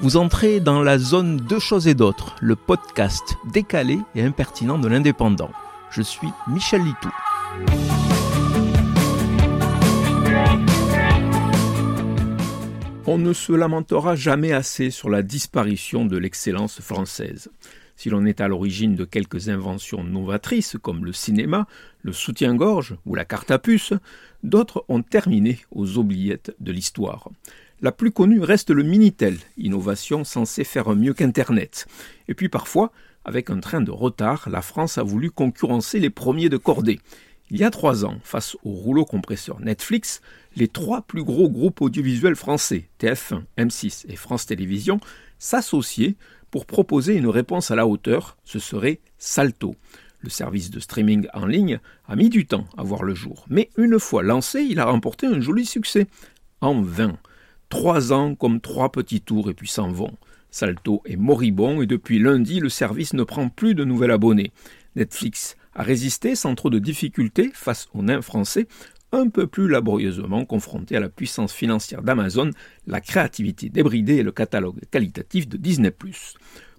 Vous entrez dans la zone Deux choses et d'autres, le podcast décalé et impertinent de l'indépendant. Je suis Michel Litou. On ne se lamentera jamais assez sur la disparition de l'excellence française. Si l'on est à l'origine de quelques inventions novatrices comme le cinéma, le soutien-gorge ou la carte à puce, d'autres ont terminé aux oubliettes de l'histoire. La plus connue reste le Minitel, innovation censée faire mieux qu'Internet. Et puis parfois, avec un train de retard, la France a voulu concurrencer les premiers de cordée. Il y a trois ans, face au rouleau compresseur Netflix, les trois plus gros groupes audiovisuels français, TF1, M6 et France Télévisions, s'associaient pour proposer une réponse à la hauteur, ce serait Salto. Le service de streaming en ligne a mis du temps à voir le jour, mais une fois lancé, il a remporté un joli succès. En vain. Trois ans comme trois petits tours et puis s'en vont. Salto est moribond et depuis lundi, le service ne prend plus de nouvel abonné. Netflix a résisté sans trop de difficultés face aux nains français, un peu plus laborieusement confronté à la puissance financière d'Amazon, la créativité débridée et le catalogue qualitatif de Disney+.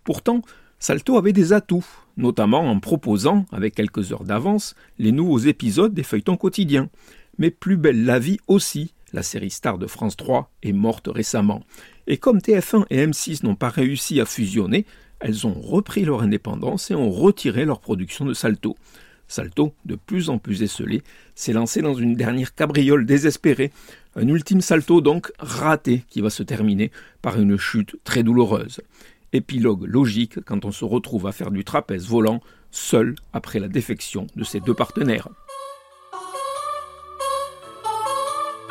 Pourtant, Salto avait des atouts, notamment en proposant, avec quelques heures d'avance, les nouveaux épisodes des feuilletons quotidiens. Mais plus belle la vie aussi, la série star de France 3 est morte récemment. Et comme TF1 et M6 n'ont pas réussi à fusionner, elles ont repris leur indépendance et ont retiré leur production de Salto. Salto, de plus en plus esselé, s'est lancé dans une dernière cabriole désespérée, un ultime salto donc raté qui va se terminer par une chute très douloureuse. Épilogue logique quand on se retrouve à faire du trapèze volant seul après la défection de ses deux partenaires.